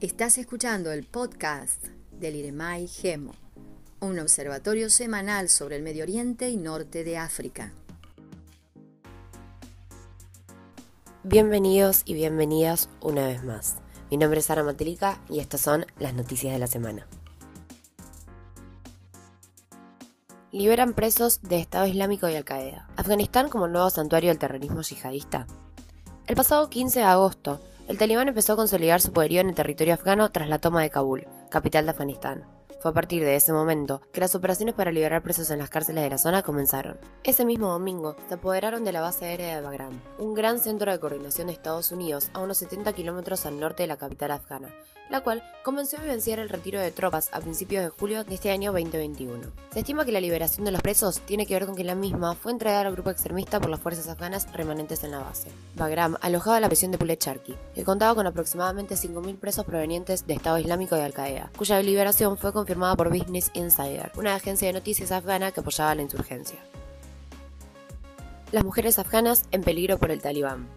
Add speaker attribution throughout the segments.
Speaker 1: Estás escuchando el podcast del IREMAI GEMO, un observatorio semanal sobre el Medio Oriente y Norte de África.
Speaker 2: Bienvenidos y bienvenidas una vez más. Mi nombre es Sara Matelica y estas son las noticias de la semana. Liberan presos de Estado Islámico y Al-Qaeda. Afganistán como nuevo santuario del terrorismo yihadista. El pasado 15 de agosto, el talibán empezó a consolidar su poderío en el territorio afgano tras la toma de Kabul, capital de Afganistán. Fue a partir de ese momento que las operaciones para liberar presos en las cárceles de la zona comenzaron. Ese mismo domingo se apoderaron de la base aérea de Bagram, un gran centro de coordinación de Estados Unidos a unos 70 kilómetros al norte de la capital afgana, la cual comenzó a vivenciar el retiro de tropas a principios de julio de este año 2021. Se estima que la liberación de los presos tiene que ver con que la misma fue entregada al grupo extremista por las fuerzas afganas remanentes en la base. Bagram alojaba la prisión de Pulecharki, que contaba con aproximadamente 5.000 presos provenientes de Estado Islámico y Al-Qaeda, cuya liberación fue confirmada por Business Insider, una agencia de noticias afgana que apoyaba la insurgencia. Las mujeres afganas en peligro por el talibán.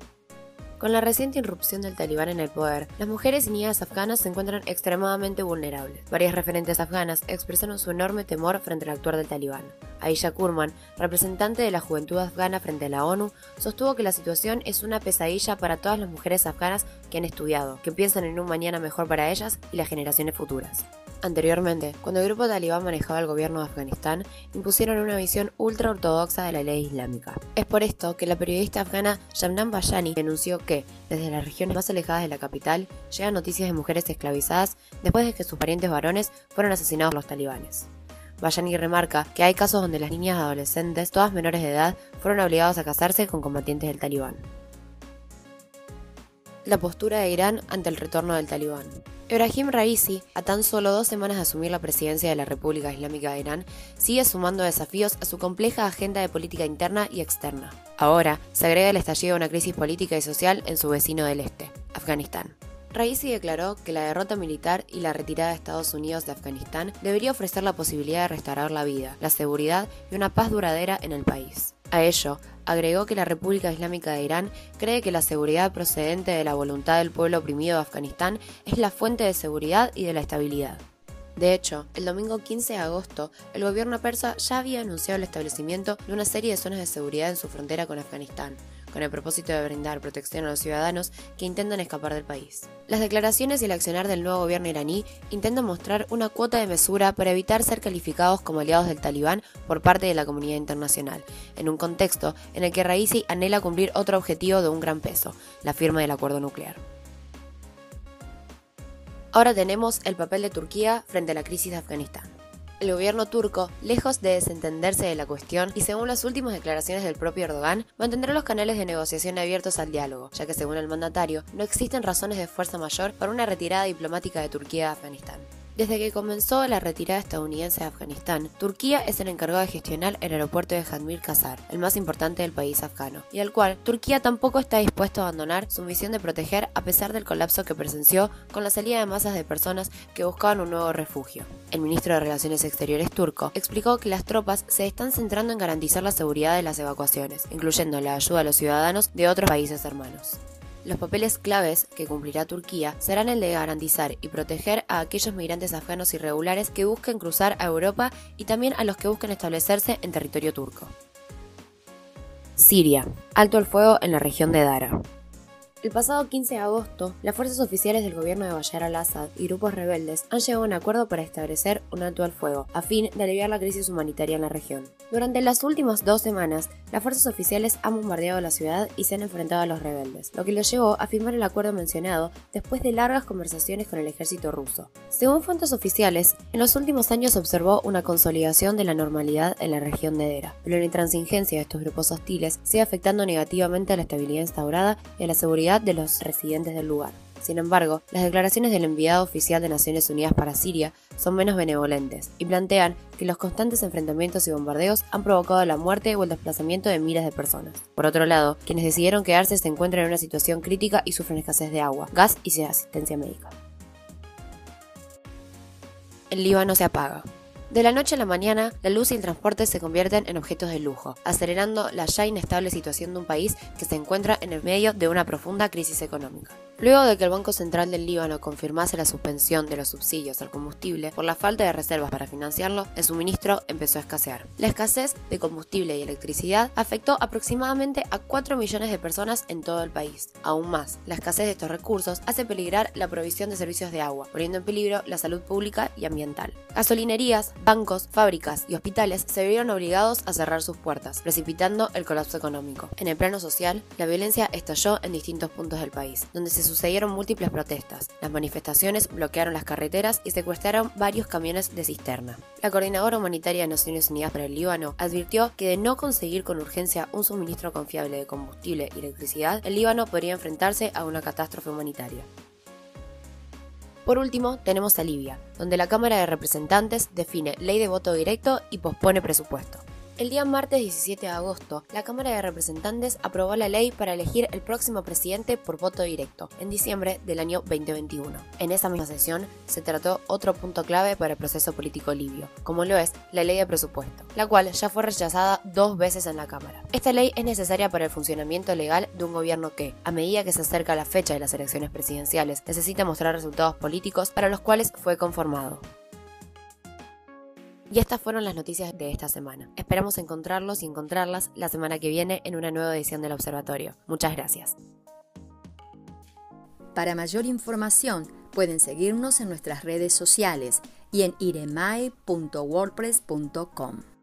Speaker 2: Con la reciente irrupción del talibán en el poder, las mujeres y niñas afganas se encuentran extremadamente vulnerables. Varias referentes afganas expresaron su enorme temor frente al actuar del talibán. Aisha Kurman, representante de la juventud afgana frente a la ONU, sostuvo que la situación es una pesadilla para todas las mujeres afganas que han estudiado, que piensan en un mañana mejor para ellas y las generaciones futuras. Anteriormente, cuando el grupo talibán manejaba el gobierno de Afganistán, impusieron una visión ultra ortodoxa de la ley islámica. Es por esto que la periodista afgana Shamnan Bayani denunció que, desde las regiones más alejadas de la capital, llegan noticias de mujeres esclavizadas después de que sus parientes varones fueron asesinados por los talibanes. Bayani remarca que hay casos donde las niñas adolescentes, todas menores de edad, fueron obligadas a casarse con combatientes del talibán. La postura de Irán ante el retorno del talibán. Ebrahim Raisi, a tan solo dos semanas de asumir la presidencia de la República Islámica de Irán, sigue sumando desafíos a su compleja agenda de política interna y externa. Ahora se agrega el estallido de una crisis política y social en su vecino del este, Afganistán. Raisi declaró que la derrota militar y la retirada de Estados Unidos de Afganistán debería ofrecer la posibilidad de restaurar la vida, la seguridad y una paz duradera en el país. A ello, agregó que la República Islámica de Irán cree que la seguridad procedente de la voluntad del pueblo oprimido de Afganistán es la fuente de seguridad y de la estabilidad. De hecho, el domingo 15 de agosto, el gobierno persa ya había anunciado el establecimiento de una serie de zonas de seguridad en su frontera con Afganistán, con el propósito de brindar protección a los ciudadanos que intentan escapar del país. Las declaraciones y el accionar del nuevo gobierno iraní intentan mostrar una cuota de mesura para evitar ser calificados como aliados del talibán por parte de la comunidad internacional, en un contexto en el que Raisi anhela cumplir otro objetivo de un gran peso, la firma del acuerdo nuclear. Ahora tenemos el papel de Turquía frente a la crisis de Afganistán. El gobierno turco, lejos de desentenderse de la cuestión y según las últimas declaraciones del propio Erdogan, mantendrá los canales de negociación abiertos al diálogo, ya que según el mandatario, no existen razones de fuerza mayor para una retirada diplomática de Turquía de Afganistán. Desde que comenzó la retirada estadounidense de Afganistán, Turquía es el encargado de gestionar el aeropuerto de Jadmir Kazar, el más importante del país afgano, y al cual Turquía tampoco está dispuesto a abandonar su misión de proteger a pesar del colapso que presenció con la salida de masas de personas que buscaban un nuevo refugio. El ministro de Relaciones Exteriores turco explicó que las tropas se están centrando en garantizar la seguridad de las evacuaciones, incluyendo la ayuda a los ciudadanos de otros países hermanos. Los papeles claves que cumplirá Turquía serán el de garantizar y proteger a aquellos migrantes afganos irregulares que busquen cruzar a Europa y también a los que busquen establecerse en territorio turco. Siria. Alto el fuego en la región de Dara. El pasado 15 de agosto, las fuerzas oficiales del gobierno de Bashar al-Assad y grupos rebeldes han llegado a un acuerdo para establecer un alto al fuego, a fin de aliviar la crisis humanitaria en la región. Durante las últimas dos semanas, las fuerzas oficiales han bombardeado la ciudad y se han enfrentado a los rebeldes, lo que los llevó a firmar el acuerdo mencionado después de largas conversaciones con el ejército ruso. Según fuentes oficiales, en los últimos años se observó una consolidación de la normalidad en la región de Dera, pero la intransigencia de estos grupos hostiles sigue afectando negativamente a la estabilidad instaurada y a la de los residentes del lugar. Sin embargo, las declaraciones del enviado oficial de Naciones Unidas para Siria son menos benevolentes y plantean que los constantes enfrentamientos y bombardeos han provocado la muerte o el desplazamiento de miles de personas. Por otro lado, quienes decidieron quedarse se encuentran en una situación crítica y sufren escasez de agua, gas y asistencia médica. El Líbano se apaga. De la noche a la mañana, la luz y el transporte se convierten en objetos de lujo, acelerando la ya inestable situación de un país que se encuentra en el medio de una profunda crisis económica. Luego de que el Banco Central del Líbano confirmase la suspensión de los subsidios al combustible por la falta de reservas para financiarlo, el suministro empezó a escasear. La escasez de combustible y electricidad afectó aproximadamente a 4 millones de personas en todo el país. Aún más, la escasez de estos recursos hace peligrar la provisión de servicios de agua, poniendo en peligro la salud pública y ambiental. Gasolinerías, bancos, fábricas y hospitales se vieron obligados a cerrar sus puertas, precipitando el colapso económico. En el plano social, la violencia estalló en distintos puntos del país, donde se sucedieron múltiples protestas. Las manifestaciones bloquearon las carreteras y secuestraron varios camiones de cisterna. La Coordinadora Humanitaria de Naciones Unidas para el Líbano advirtió que de no conseguir con urgencia un suministro confiable de combustible y electricidad, el Líbano podría enfrentarse a una catástrofe humanitaria. Por último, tenemos a Libia, donde la Cámara de Representantes define ley de voto directo y pospone presupuesto. El día martes 17 de agosto, la Cámara de Representantes aprobó la ley para elegir el próximo presidente por voto directo, en diciembre del año 2021. En esa misma sesión se trató otro punto clave para el proceso político libio, como lo es la ley de presupuesto, la cual ya fue rechazada dos veces en la Cámara. Esta ley es necesaria para el funcionamiento legal de un gobierno que, a medida que se acerca la fecha de las elecciones presidenciales, necesita mostrar resultados políticos para los cuales fue conformado. Y estas fueron las noticias de esta semana. Esperamos encontrarlos y encontrarlas la semana que viene en una nueva edición del Observatorio. Muchas gracias.
Speaker 1: Para mayor información pueden seguirnos en nuestras redes sociales y en iremai.wordpress.com.